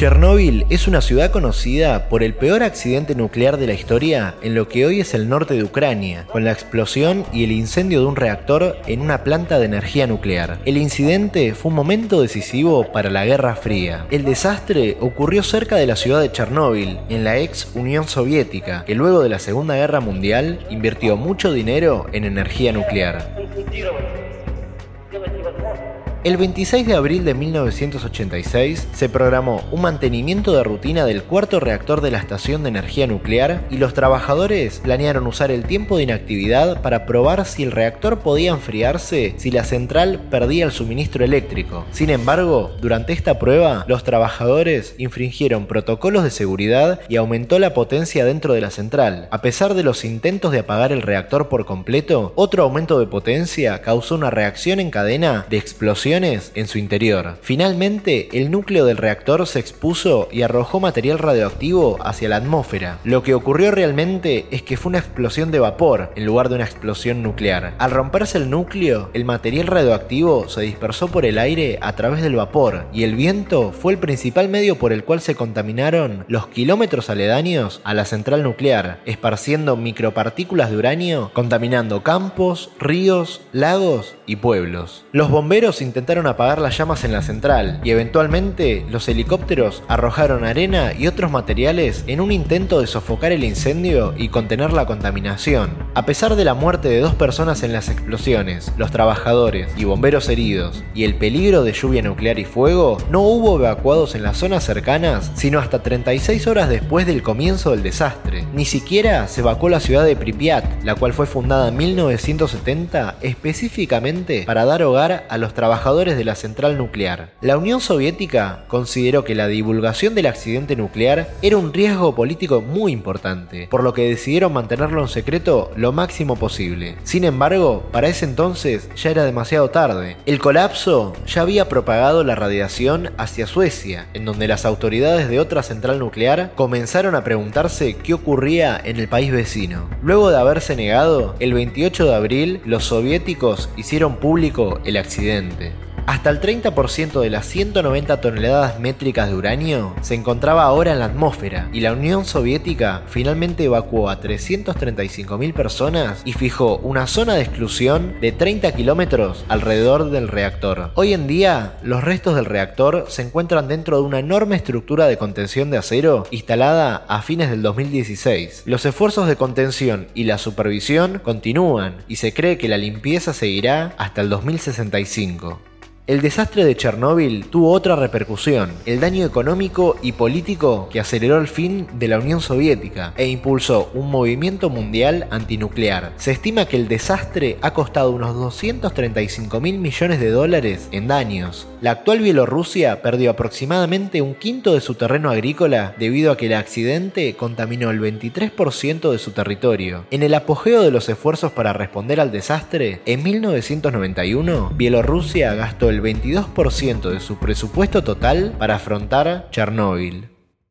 Chernóbil es una ciudad conocida por el peor accidente nuclear de la historia en lo que hoy es el norte de Ucrania, con la explosión y el incendio de un reactor en una planta de energía nuclear. El incidente fue un momento decisivo para la Guerra Fría. El desastre ocurrió cerca de la ciudad de Chernóbil, en la ex Unión Soviética, que luego de la Segunda Guerra Mundial invirtió mucho dinero en energía nuclear. El 26 de abril de 1986 se programó un mantenimiento de rutina del cuarto reactor de la estación de energía nuclear y los trabajadores planearon usar el tiempo de inactividad para probar si el reactor podía enfriarse si la central perdía el suministro eléctrico. Sin embargo, durante esta prueba, los trabajadores infringieron protocolos de seguridad y aumentó la potencia dentro de la central. A pesar de los intentos de apagar el reactor por completo, otro aumento de potencia causó una reacción en cadena de explosión en su interior. Finalmente, el núcleo del reactor se expuso y arrojó material radioactivo hacia la atmósfera. Lo que ocurrió realmente es que fue una explosión de vapor en lugar de una explosión nuclear. Al romperse el núcleo, el material radioactivo se dispersó por el aire a través del vapor y el viento fue el principal medio por el cual se contaminaron los kilómetros aledaños a la central nuclear, esparciendo micropartículas de uranio, contaminando campos, ríos, lagos y pueblos. Los bomberos intentaron intentaron apagar las llamas en la central y eventualmente los helicópteros arrojaron arena y otros materiales en un intento de sofocar el incendio y contener la contaminación. A pesar de la muerte de dos personas en las explosiones, los trabajadores y bomberos heridos y el peligro de lluvia nuclear y fuego, no hubo evacuados en las zonas cercanas sino hasta 36 horas después del comienzo del desastre. Ni siquiera se evacuó la ciudad de Pripyat, la cual fue fundada en 1970 específicamente para dar hogar a los trabajadores de la central nuclear. La Unión Soviética consideró que la divulgación del accidente nuclear era un riesgo político muy importante, por lo que decidieron mantenerlo en secreto lo máximo posible. Sin embargo, para ese entonces ya era demasiado tarde. El colapso ya había propagado la radiación hacia Suecia, en donde las autoridades de otra central nuclear comenzaron a preguntarse qué ocurría en el país vecino. Luego de haberse negado, el 28 de abril los soviéticos hicieron público el accidente. Hasta el 30% de las 190 toneladas métricas de uranio se encontraba ahora en la atmósfera y la Unión Soviética finalmente evacuó a 335.000 personas y fijó una zona de exclusión de 30 kilómetros alrededor del reactor. Hoy en día, los restos del reactor se encuentran dentro de una enorme estructura de contención de acero instalada a fines del 2016. Los esfuerzos de contención y la supervisión continúan y se cree que la limpieza seguirá hasta el 2065. El desastre de Chernóbil tuvo otra repercusión, el daño económico y político que aceleró el fin de la Unión Soviética e impulsó un movimiento mundial antinuclear. Se estima que el desastre ha costado unos 235 mil millones de dólares en daños. La actual Bielorrusia perdió aproximadamente un quinto de su terreno agrícola debido a que el accidente contaminó el 23% de su territorio. En el apogeo de los esfuerzos para responder al desastre, en 1991, Bielorrusia gastó el 22% de su presupuesto total para afrontar Chernóbil.